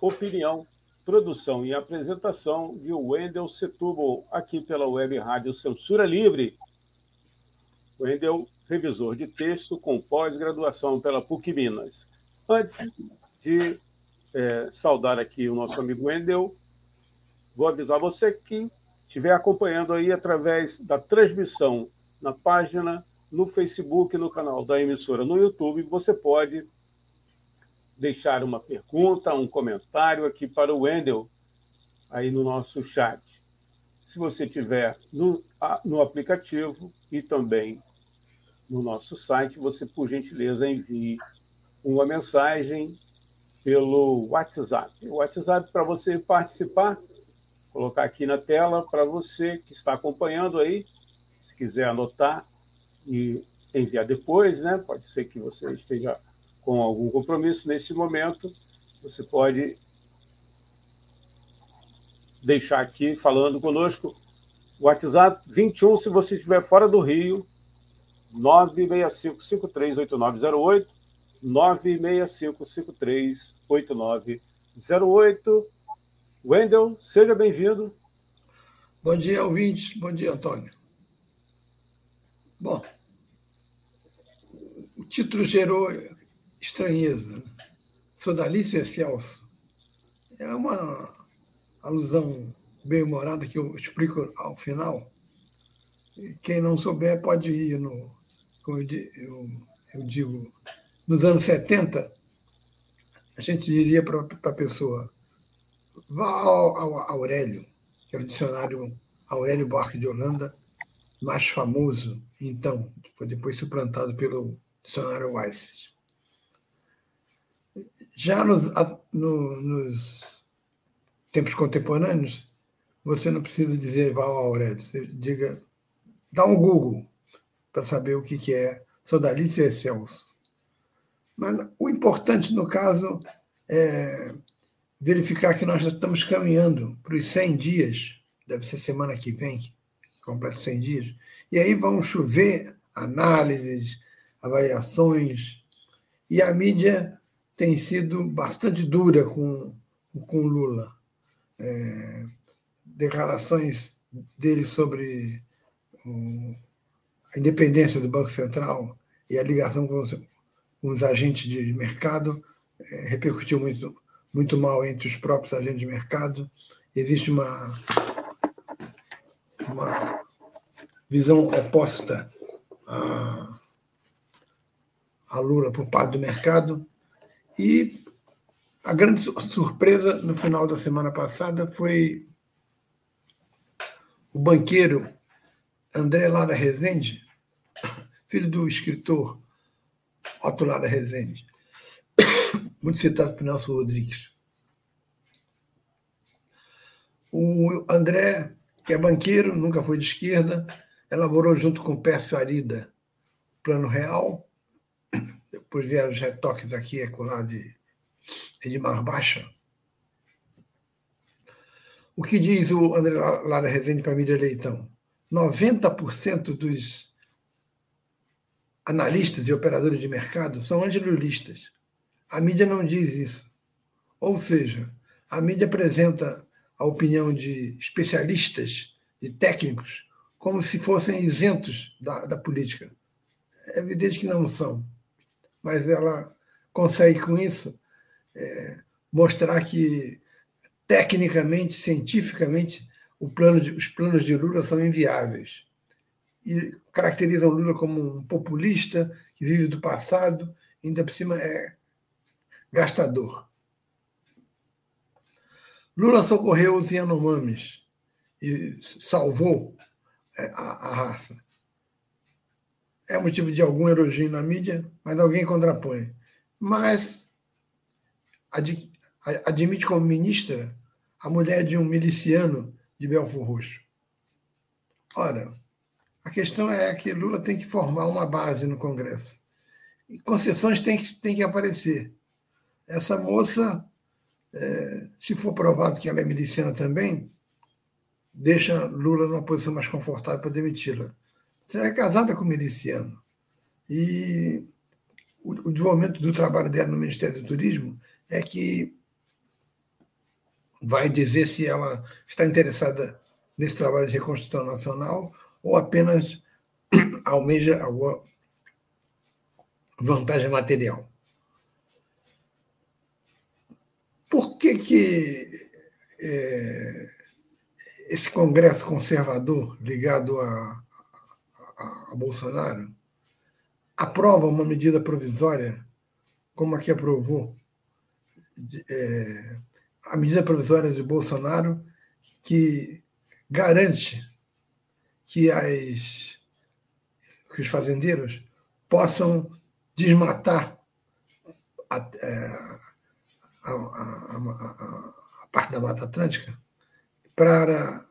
Opinião, Produção e Apresentação de Wendel Setúbal, aqui pela Web Rádio Censura Livre. Wendel, revisor de texto com pós-graduação pela PUC Minas. Antes de é, saudar aqui o nosso amigo Wendel, vou avisar você que estiver acompanhando aí através da transmissão na página no Facebook, no canal da emissora no YouTube, você pode deixar uma pergunta, um comentário aqui para o Wendel, aí no nosso chat. Se você tiver no, no aplicativo e também no nosso site, você, por gentileza, envie uma mensagem pelo WhatsApp. O WhatsApp para você participar, colocar aqui na tela para você que está acompanhando aí, se quiser anotar e enviar depois, né? Pode ser que você esteja com algum compromisso nesse momento, você pode deixar aqui falando conosco. WhatsApp 21, se você estiver fora do Rio, 965-538908, 965-538908. Wendel, seja bem-vindo. Bom dia, ouvintes. Bom dia, Antônio. Bom, o título gerou estranheza. Sodalícia Celso. É uma alusão bem-humorada que eu explico ao final. Quem não souber pode ir no. Como eu, digo, nos anos 70, a gente diria para a pessoa: vá ao, ao Aurélio, que era o dicionário Aurélio Buarque de Holanda, mais famoso, então, foi depois suplantado pelo dicionário Weiss. Já nos, no, nos tempos contemporâneos, você não precisa dizer vá ao Aurélio, você diga, dá um Google para saber o que, que é sodalícia excelso. Mas o importante, no caso, é verificar que nós já estamos caminhando para os 100 dias, deve ser semana que vem, que completa 100 dias, e aí vão chover análises, avaliações, e a mídia tem sido bastante dura com, com Lula. É, declarações dele sobre a independência do Banco Central e a ligação com os, com os agentes de mercado é, repercutiu muito, muito mal entre os próprios agentes de mercado. Existe uma, uma visão oposta a, a Lula por parte do mercado e a grande surpresa no final da semana passada foi o banqueiro André Lara Rezende, filho do escritor Otto Lara Rezende, muito citado por Nelson Rodrigues. O André, que é banqueiro, nunca foi de esquerda, elaborou junto com Pércio Arida Plano Real, depois vieram os retoques aqui, lá de Edmar Baixa. O que diz o André Lara Rezende para a mídia Leitão? 90% dos analistas e operadores de mercado são antilulistas. A mídia não diz isso. Ou seja, a mídia apresenta a opinião de especialistas, de técnicos, como se fossem isentos da, da política. É evidente que não são mas ela consegue com isso é, mostrar que tecnicamente, cientificamente, plano de, os planos de Lula são inviáveis e caracterizam Lula como um populista que vive do passado, ainda por cima é gastador. Lula socorreu os Yanomamis e salvou é, a, a raça é motivo de algum elogio na mídia, mas alguém contrapõe. Mas admite como ministra a mulher de um miliciano de Belfor Roxo. Ora, a questão é que Lula tem que formar uma base no Congresso. E concessões têm que, têm que aparecer. Essa moça, é, se for provado que ela é miliciana também, deixa Lula numa posição mais confortável para demiti-la. Ela é casada com um miliciano. E o, o desenvolvimento do trabalho dela no Ministério do Turismo é que vai dizer se ela está interessada nesse trabalho de reconstrução nacional ou apenas almeja alguma vantagem material. Por que, que é, esse Congresso conservador ligado a, a, Bolsonaro? Aprova uma medida provisória, como a que aprovou é, a medida provisória de Bolsonaro, que garante que, as, que os fazendeiros possam desmatar a, é, a, a, a parte da Mata Atlântica para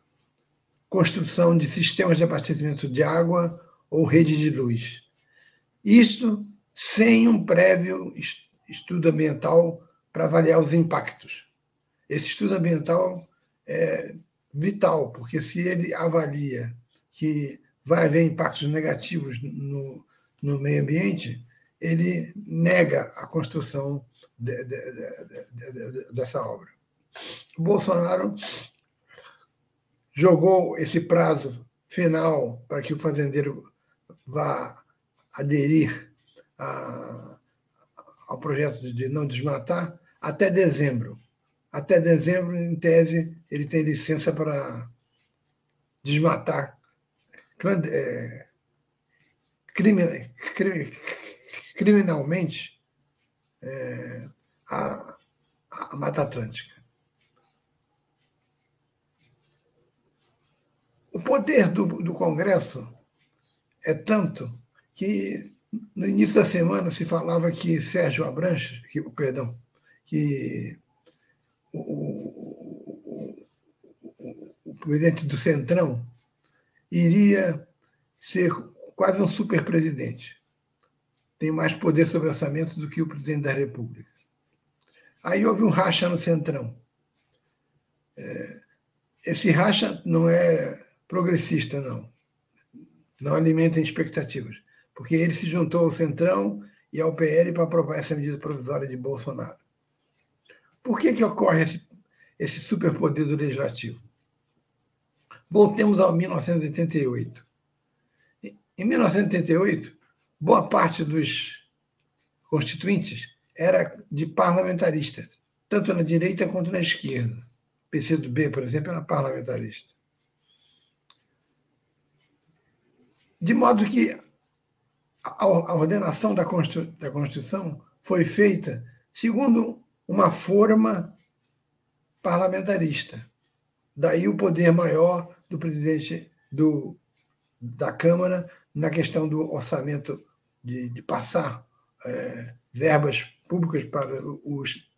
construção de sistemas de abastecimento de água ou rede de luz. Isso sem um prévio estudo ambiental para avaliar os impactos. Esse estudo ambiental é vital, porque se ele avalia que vai haver impactos negativos no, no meio ambiente, ele nega a construção de, de, de, dessa obra. O Bolsonaro jogou esse prazo final para que o fazendeiro vá aderir a, ao projeto de não desmatar até dezembro. Até dezembro, em tese, ele tem licença para desmatar é, criminalmente é, a, a Mata Atlântica. O poder do, do Congresso é tanto que no início da semana se falava que Sérgio Abranches, que, perdão, que o, o, o, presidente do Centrão iria ser quase um super presidente. Tem mais poder sobre orçamento do que o presidente da República. Aí houve um racha no Centrão. É, esse racha não é progressista, não. Não alimenta expectativas porque ele se juntou ao Centrão e ao PL para aprovar essa medida provisória de Bolsonaro. Por que, que ocorre esse, esse superpoder do legislativo? Voltemos ao 1988. Em 1988, boa parte dos constituintes era de parlamentaristas, tanto na direita quanto na esquerda. PCdoB, por exemplo, era parlamentarista. De modo que a ordenação da Constituição foi feita segundo uma forma parlamentarista. Daí o poder maior do presidente do, da Câmara na questão do orçamento, de, de passar é, verbas públicas para os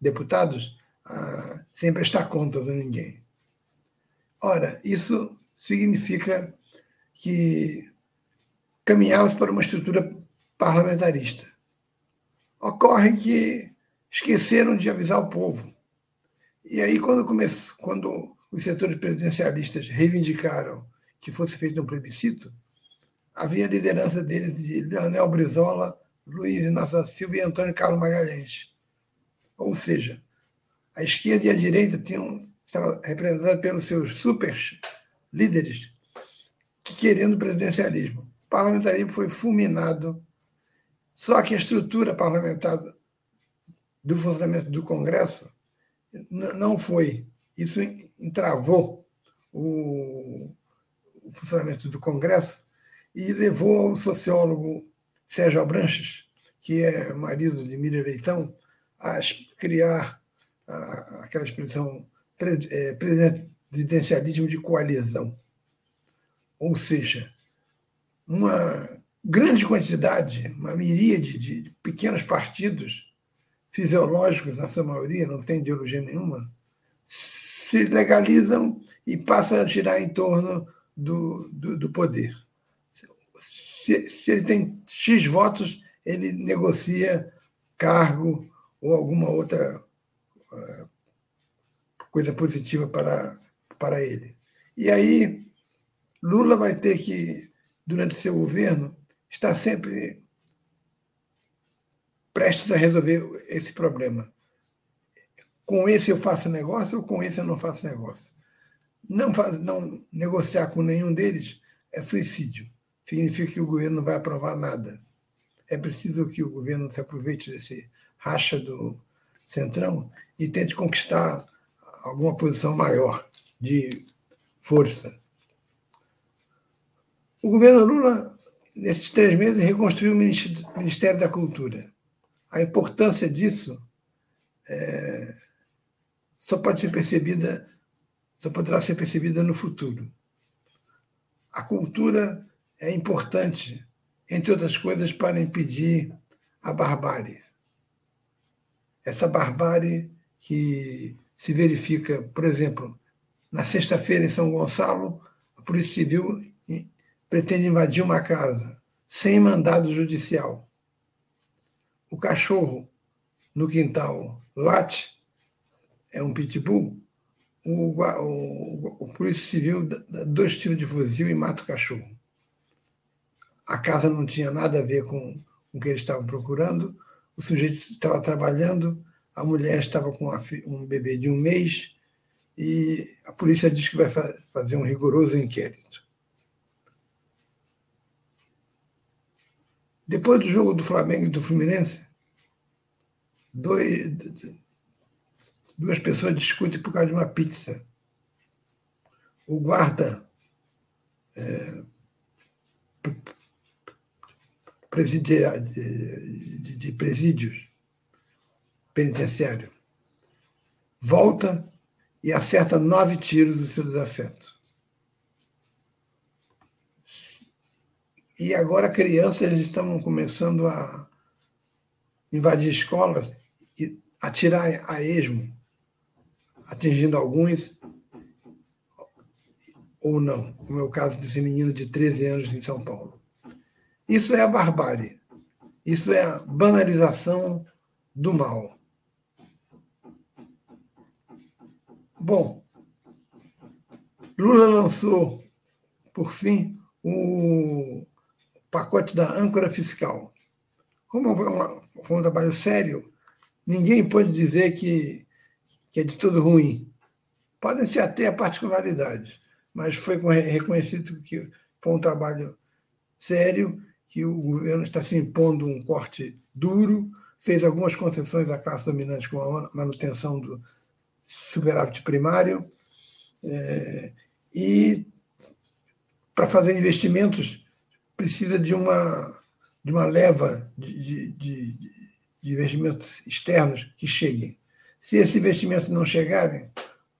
deputados ah, sem prestar contas a ninguém. Ora, isso significa que caminhávamos para uma estrutura parlamentarista. Ocorre que esqueceram de avisar o povo. E aí, quando, comece, quando os setores presidencialistas reivindicaram que fosse feito um plebiscito, havia a liderança deles de Leonel Brizola, Luiz Inácio Silva e Antônio Carlos Magalhães. Ou seja, a esquerda e a direita tinham, representadas pelos seus super líderes querendo presidencialismo parlamentarismo foi fulminado. Só que a estrutura parlamentar do funcionamento do Congresso não foi. Isso entravou o, funcionamento do Congresso e levou o sociólogo Sérgio Abranches, que é marido de Miriam Leitão, a criar aquela expressão é, presidencialismo de coalizão. Ou seja, uma grande quantidade, uma miríade de pequenos partidos fisiológicos, na sua maioria, não tem ideologia nenhuma, se legalizam e passam a girar em torno do, do, do poder. Se, se ele tem X votos, ele negocia cargo ou alguma outra uh, coisa positiva para, para ele. E aí, Lula vai ter que, durante seu governo, estar sempre prestes a resolver esse problema. Com esse eu faço negócio ou com esse eu não faço negócio. Não, faz, não negociar com nenhum deles é suicídio. Significa que o governo não vai aprovar nada. É preciso que o governo se aproveite desse racha do Centrão e tente conquistar alguma posição maior de força. O governo Lula, nesses três meses, reconstruiu o Ministério da Cultura. A importância disso é, só pode ser percebida, só poderá ser percebida no futuro. A cultura é importante, entre outras coisas, para impedir a barbárie. Essa barbárie que se verifica, por exemplo, na sexta-feira em São Gonçalo, a Polícia Civil pretende invadir uma casa sem mandado judicial. O cachorro no quintal late, é um pitbull, o, o, o Polícia Civil dá dois tiros de fuzil e mata o cachorro. A casa não tinha nada a ver com o que eles estavam procurando, o sujeito estava trabalhando, a mulher estava com um bebê de um mês e a polícia diz que vai fazer um rigoroso inquérito. Depois do jogo do Flamengo e do Fluminense, dois, duas pessoas discutem por causa de uma pizza. O guarda é, presidia, de, de, de presídios penitenciário. Volta e acerta nove tiros do seu desafeto. E agora crianças estão começando a invadir escolas e atirar a esmo, atingindo alguns ou não, como é o caso desse menino de 13 anos em São Paulo. Isso é a barbárie. Isso é a banalização do mal. Bom, Lula lançou, por fim, o pacote da âncora fiscal. Como foi um trabalho sério, ninguém pode dizer que, que é de todo ruim. Podem ser até particularidades, mas foi reconhecido que foi um trabalho sério, que o governo está se impondo um corte duro, fez algumas concessões à classe dominante com a manutenção do, superávit primário, é, e para fazer investimentos precisa de uma, de uma leva de, de, de investimentos externos que cheguem. Se esses investimentos não chegarem,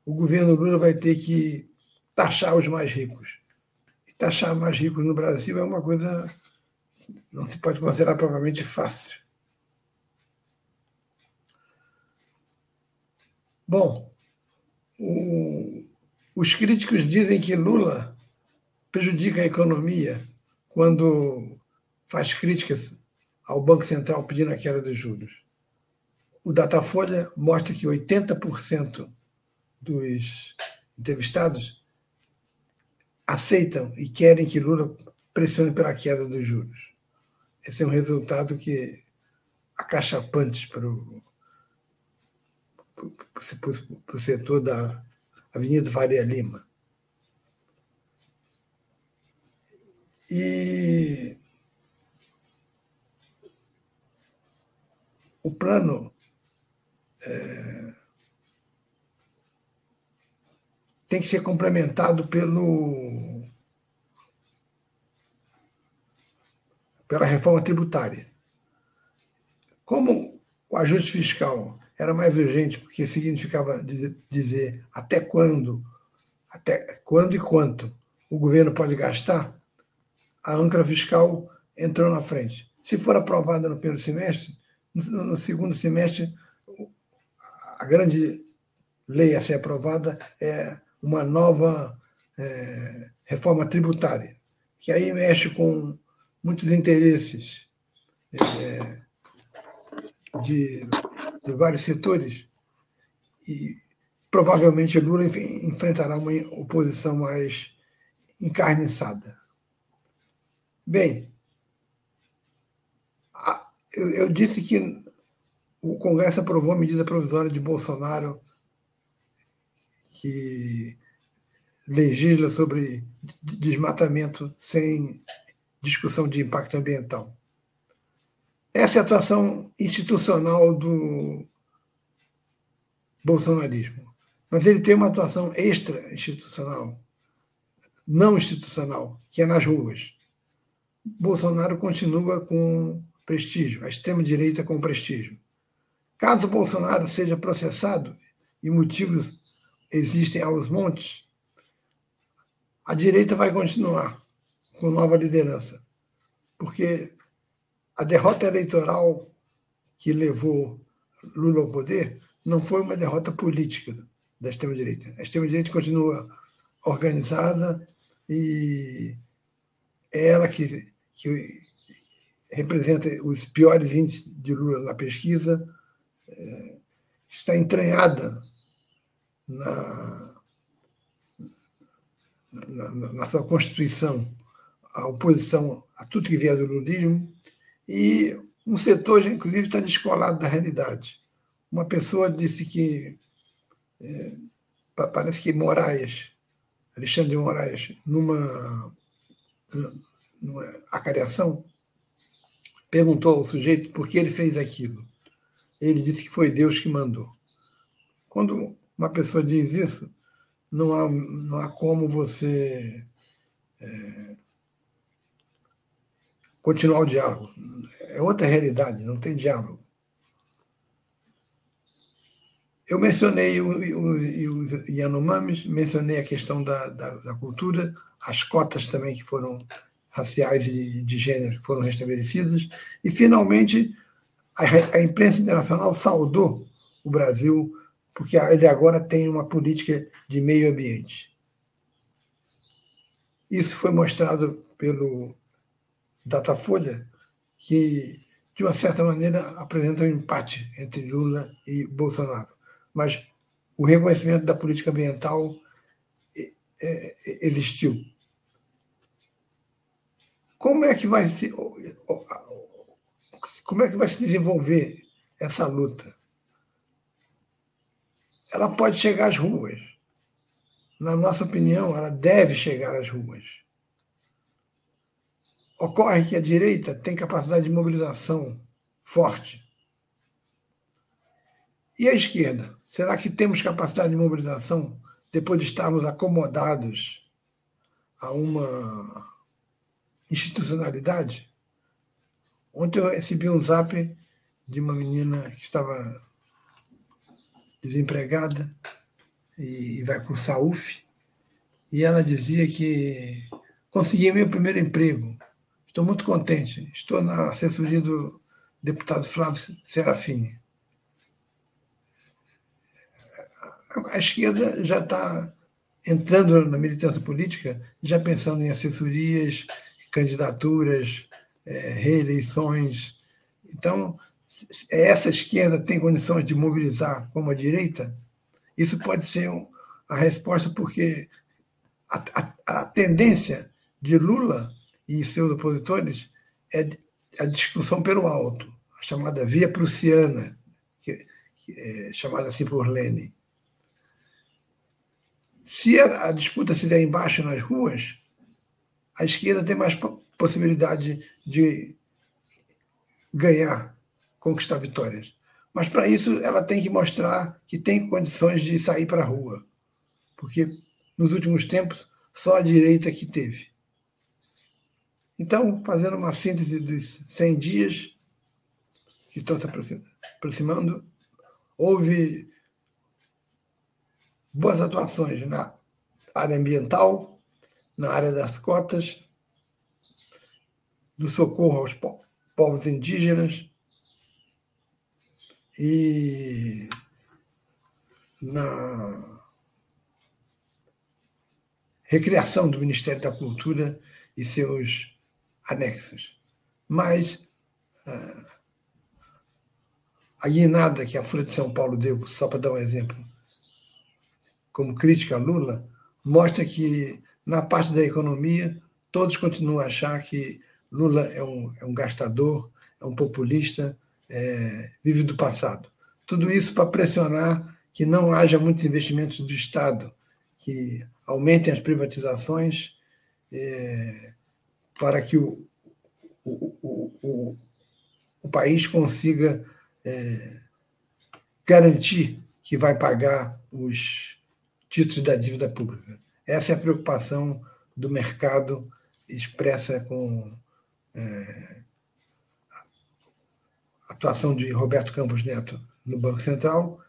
o governo Lula vai ter que taxar os mais ricos. E taxar mais ricos no Brasil é uma coisa que não se pode considerar propriamente fácil. Bom, o, os críticos dizem que Lula prejudica a economia quando faz críticas ao Banco Central pedindo a queda dos juros. O Datafolha mostra que 80% dos entrevistados aceitam e querem que Lula pressione pela queda dos juros. Esse é um resultado que acachapante para o para o setor da Avenida Faria Lima. E o plano é, tem que ser complementado pelo, pela reforma tributária. Como o ajuste fiscal era mais urgente, porque significava dizer até quando, até quando e quanto o governo pode gastar, a âncora fiscal entrou na frente. Se for aprovada no primeiro semestre, no, segundo semestre, a grande lei a ser aprovada é uma nova é, reforma tributária, que aí mexe com muitos interesses é, de, de, vários setores e provavelmente Lula enfrentará uma oposição mais encarniçada. Bem, eu, disse que o Congresso aprovou a medida provisória de Bolsonaro que legisla sobre desmatamento sem discussão de impacto ambiental. Essa é a atuação institucional do bolsonarismo. Mas ele tem uma atuação extra-institucional, não institucional, que é nas ruas. Bolsonaro continua com prestígio, a extrema-direita com prestígio. Caso Bolsonaro seja processado, e motivos existem aos montes, a direita vai continuar com nova liderança, porque a derrota eleitoral que levou Lula ao poder não foi uma derrota política da extrema-direita. A extrema-direita continua organizada e é ela que, que representa os piores índices de Lula na pesquisa, é, está entranhada na, na, na, sua Constituição a oposição a tudo que vier do lulismo, e um setor, inclusive, está descolado da realidade. Uma pessoa disse que é, parece que Moraes, Alexandre de Moraes, numa, numa acariação, perguntou ao sujeito por que ele fez aquilo. Ele disse que foi Deus que mandou. Quando uma pessoa diz isso, não há, não há como você é, continuar o diálogo. É outra realidade, não tem diálogo. Eu mencionei o, Yanomamis, mencionei a questão da, da, da, cultura, as cotas também que foram raciais e de gênero que foram restabelecidas, e, finalmente, a, a imprensa internacional saudou o Brasil, porque ele agora tem uma política de meio ambiente. Isso foi mostrado pelo Datafolha, que, de uma certa maneira, apresenta um empate entre Lula e Bolsonaro. Mas o reconhecimento da política ambiental é, é, existiu. Como é que vai se, como é que vai se desenvolver essa luta? Ela pode chegar às ruas. Na nossa opinião, ela deve chegar às ruas. Ocorre que a direita tem capacidade de mobilização forte. E a esquerda? Será que temos capacidade de mobilização depois de estarmos acomodados a uma institucionalidade. Ontem eu recebi um zap de uma menina que estava desempregada e vai cursar UF, e ela dizia que consegui meu primeiro emprego. Estou muito contente. Estou na assessoria do deputado Flávio Serafini. A esquerda já está entrando na militância política, já pensando em assessorias, candidaturas, é, reeleições. Então, essa esquerda tem condições de mobilizar como a direita? Isso pode ser um, a resposta, porque a, a, a, tendência de Lula e seus opositores é a discussão pelo alto, a chamada via prussiana, que, que é chamada assim por Lenin. Se a, a disputa se der embaixo nas ruas, a esquerda tem mais possibilidade de ganhar, conquistar vitórias. Mas para isso ela tem que mostrar que tem condições de sair para a rua. Porque nos últimos tempos só a direita que teve. Então, fazendo uma síntese dos 100 dias que estão se aproximando, houve boas atuações na área ambiental, na área das cotas, do socorro aos povos indígenas, e na recriação do Ministério da Cultura e seus anexos. Mas ah, a guinada que a Folha de São Paulo deu, só para dar um exemplo, como crítica a Lula, mostra que, na parte da economia, todos continuam a achar que Lula é um, é um gastador, é um populista, é, vive do passado. Tudo isso para pressionar que não haja muitos investimentos do Estado, que aumentem as privatizações, é, para que o, o, o, o, o país consiga é, garantir que vai pagar os títulos da dívida pública. Essa é a preocupação do mercado expressa com é, a atuação de Roberto Campos Neto no Banco Central,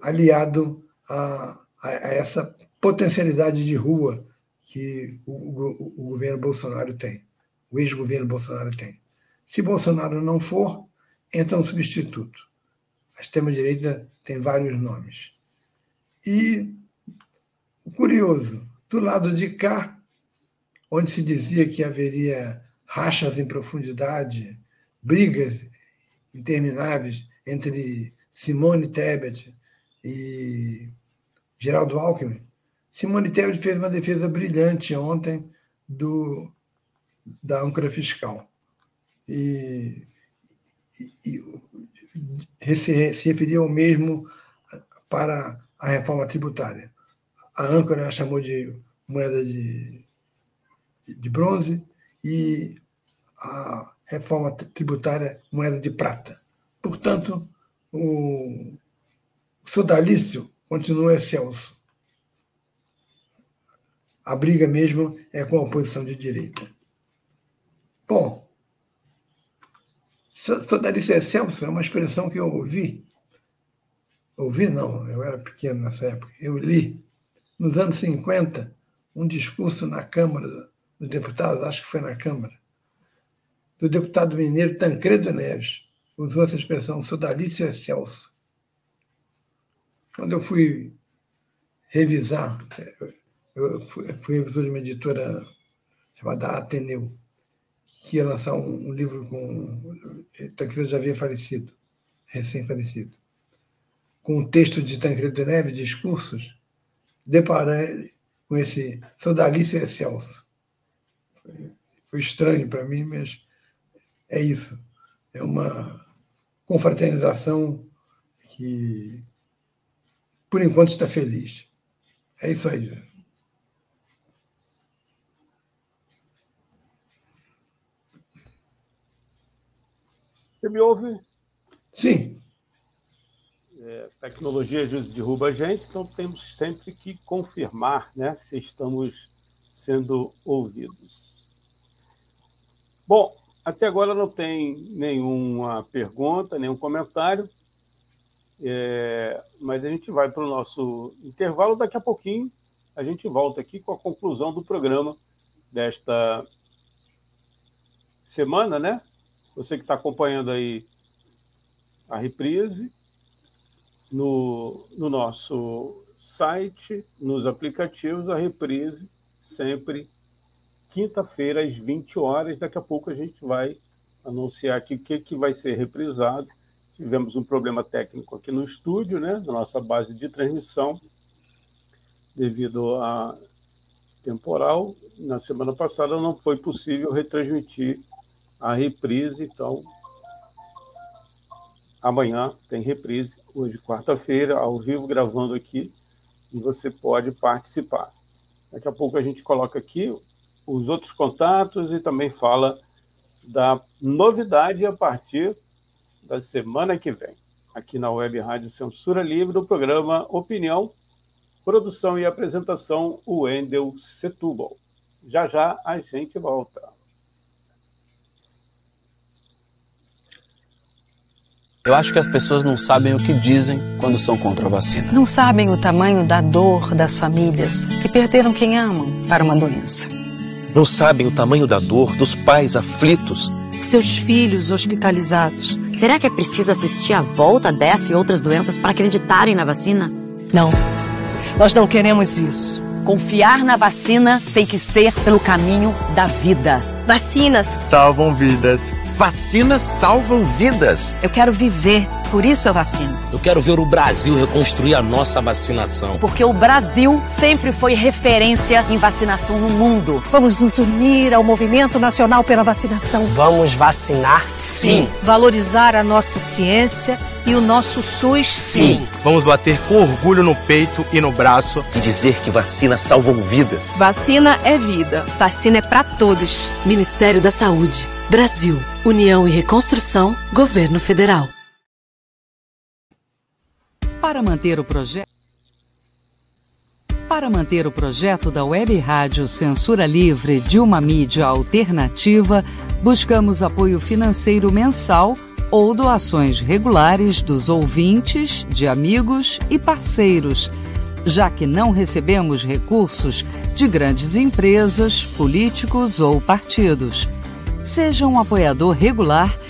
aliado a, a, essa potencialidade de rua que o, o, o governo Bolsonaro tem, o ex-governo Bolsonaro tem. Se Bolsonaro não for, entra um substituto. A extrema-direita tem vários nomes. E curioso, do lado de cá, onde se dizia que haveria rachas em profundidade, brigas intermináveis entre Simone Tebet e Geraldo Alckmin, Simone Tebet fez uma defesa brilhante ontem do, da âncora fiscal. E e se, se referia ao mesmo para a reforma tributária. A âncora chamou de moeda de, de bronze e a reforma tributária moeda de prata. Portanto, o sodalício continua excelso. A briga mesmo é com a oposição de direita. Bom, Sodalice excelso é uma expressão que eu ouvi. Ouvi, não, eu era pequeno nessa época. Eu li, nos anos 50, um discurso na Câmara dos Deputados, acho que foi na Câmara, do deputado mineiro Tancredo Neves. Usou essa expressão, sodalício excelso. Quando eu fui revisar, eu fui, fui revisor de uma editora chamada Ateneu, que ia lançar um, um livro com. Tancredo já havia falecido, recém-falecido. Com um texto de Tancredo Neves, discursos, deparei com esse Sodalício Excelso. Foi, foi estranho para mim, mas é isso. É uma confraternização que, por enquanto, está feliz. É isso aí, gente. Você me ouve? Sim. É, tecnologia derruba a gente, então temos sempre que confirmar né, se estamos sendo ouvidos. Bom, até agora não tem nenhuma pergunta, nenhum comentário, é, mas a gente vai para o nosso intervalo. Daqui a pouquinho a gente volta aqui com a conclusão do programa desta semana, né? Você que está acompanhando aí a reprise no, no nosso site, nos aplicativos, a reprise sempre quinta-feira às 20 horas. Daqui a pouco a gente vai anunciar aqui o que, que vai ser reprisado. Tivemos um problema técnico aqui no estúdio, né, na nossa base de transmissão, devido a temporal. Na semana passada não foi possível retransmitir a reprise, então amanhã tem reprise, hoje quarta-feira, ao vivo gravando aqui, e você pode participar. Daqui a pouco a gente coloca aqui os outros contatos e também fala da novidade a partir da semana que vem, aqui na Web Rádio Censura Livre, do programa Opinião, produção e apresentação, o Wendel Setúbal. Já já a gente volta. Eu acho que as pessoas não sabem o que dizem quando são contra a vacina. Não sabem o tamanho da dor das famílias que perderam quem amam para uma doença. Não sabem o tamanho da dor dos pais aflitos. Seus filhos hospitalizados Será que é preciso assistir à volta dessa e outras doenças para acreditarem na vacina? Não. Nós não queremos isso. Confiar na vacina tem que ser pelo caminho da vida. Vacinas salvam vidas. Vacinas salvam vidas. Eu quero viver, por isso eu vacino. Eu quero ver o Brasil reconstruir a nossa vacinação. Porque o Brasil sempre foi referência em vacinação no mundo. Vamos nos unir ao movimento nacional pela vacinação. Vamos vacinar sim. Valorizar a nossa ciência e o nosso SUS sim. Vamos bater com orgulho no peito e no braço e dizer que vacinas salvam vidas. Vacina é vida. Vacina é para todos. Ministério da Saúde. Brasil. União e Reconstrução. Governo Federal. Para manter o projeto para manter o projeto da Web Rádio Censura Livre de uma mídia alternativa, buscamos apoio financeiro mensal ou doações regulares dos ouvintes, de amigos e parceiros, já que não recebemos recursos de grandes empresas, políticos ou partidos. Seja um apoiador regular e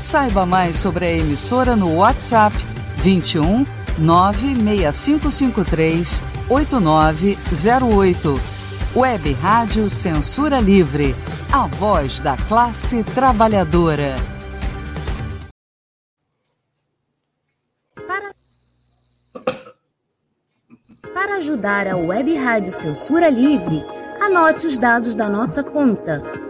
Saiba mais sobre a emissora no WhatsApp 21 96553 8908. Web Rádio Censura Livre, a voz da classe trabalhadora. Para, para ajudar a Web Rádio Censura Livre, anote os dados da nossa conta.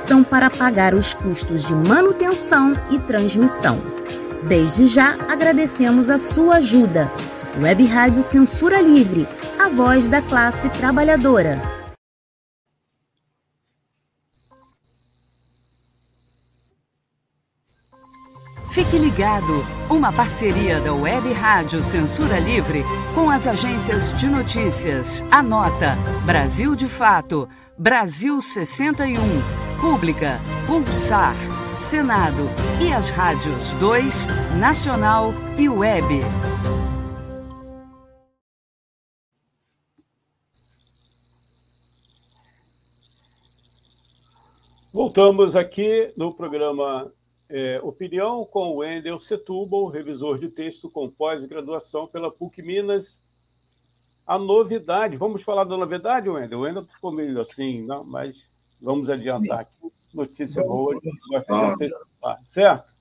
são para pagar os custos de manutenção e transmissão. Desde já agradecemos a sua ajuda. Web Rádio Censura Livre, a voz da classe trabalhadora. Fique ligado, uma parceria da Web Rádio Censura Livre com as agências de notícias. Anota: Brasil de Fato, Brasil 61, Pública, Pulsar, Senado e as rádios 2, Nacional e Web. Voltamos aqui no programa é, opinião com o Wendel Setúbal, revisor de texto com pós-graduação pela PUC Minas. A novidade, vamos falar da novidade, Wendel? O Wendel ficou meio assim, não, mas vamos adiantar aqui. Notícia boa, gosta de certo?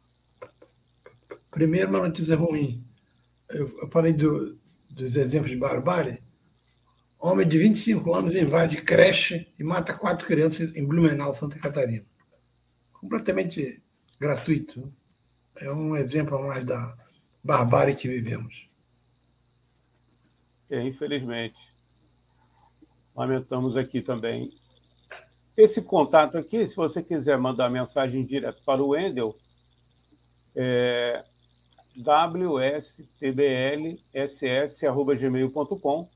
Primeiro, uma notícia ruim. Eu, falei do, dos exemplos de barbárie. Homem de 25 anos invade creche e mata quatro crianças em Blumenau, Santa Catarina. Completamente gratuito. É um exemplo mais da barbárie que vivemos. É, infelizmente. Lamentamos aqui também. Esse contato aqui, se você quiser mandar mensagem direto para o Wendel, é wstblss.gmail.com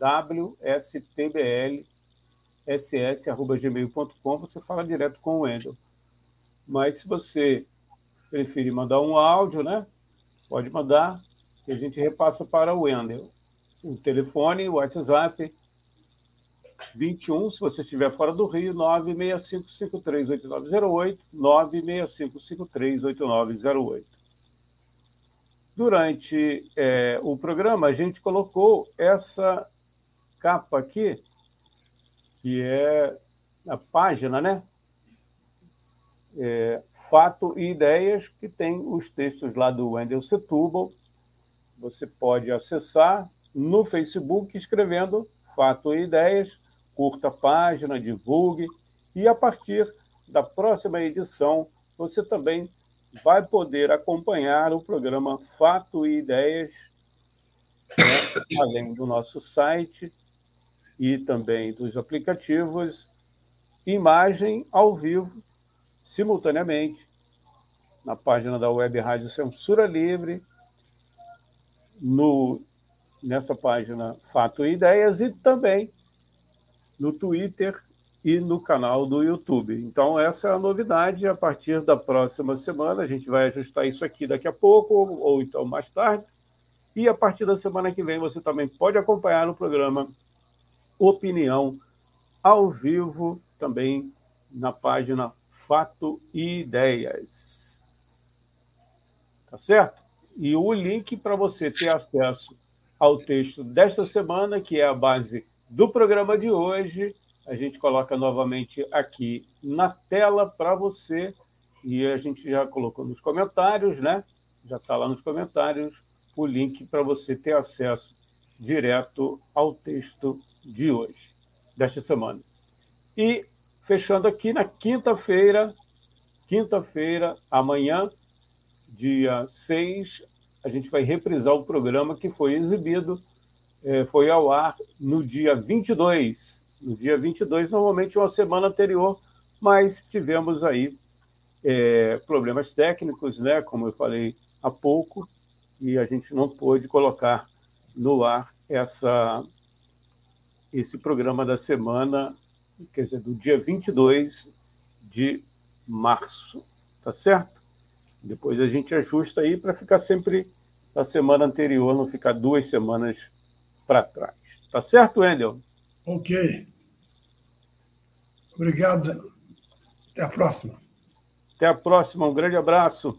wstblss.gmail.com Você fala direto com o Wendel. Mas se você preferir mandar um áudio, né? Pode mandar, que a gente repassa para o Wendel. O telefone, o WhatsApp, 21, se você estiver fora do Rio, 965538908, 965538908. Durante é, o programa, a gente colocou essa capa aqui, que é a página, né? é, Fato e Ideias, que tem os textos lá do Wendel Setúbal, você pode acessar no Facebook escrevendo Fato e Ideias, curta a página, divulgue, e a partir da próxima edição você também vai poder acompanhar o programa Fato e Ideias, né, além do nosso site e também dos aplicativos, imagem ao vivo, simultaneamente, na página da Web Rádio Censura Livre, no, nessa página Fato e Ideias e também no Twitter e no canal do YouTube. Então, essa é a novidade. A partir da próxima semana, a gente vai ajustar isso aqui daqui a pouco, ou então mais tarde. E a partir da semana que vem, você também pode acompanhar o programa Opinião ao vivo, também na página Fato e Ideias. Tá certo? E o link para você ter acesso ao texto desta semana, que é a base do programa de hoje, a gente coloca novamente aqui na tela para você. E a gente já colocou nos comentários, né? Já está lá nos comentários o link para você ter acesso direto ao texto de hoje, desta semana. E fechando aqui na quinta-feira, quinta-feira, amanhã, dia 6, a gente vai reprisar o programa que foi exibido, foi ao ar no dia 22 no dia 22, normalmente uma semana anterior, mas tivemos aí é, problemas técnicos, né, como eu falei há pouco, e a gente não pôde colocar no ar essa, esse programa da semana, quer dizer, do dia 22 de março, tá certo? Depois a gente ajusta aí para ficar sempre na semana anterior, não ficar duas semanas para trás. Tá certo, Wendel? Ok. Obrigado. Até a próxima. Até a próxima. Um grande abraço.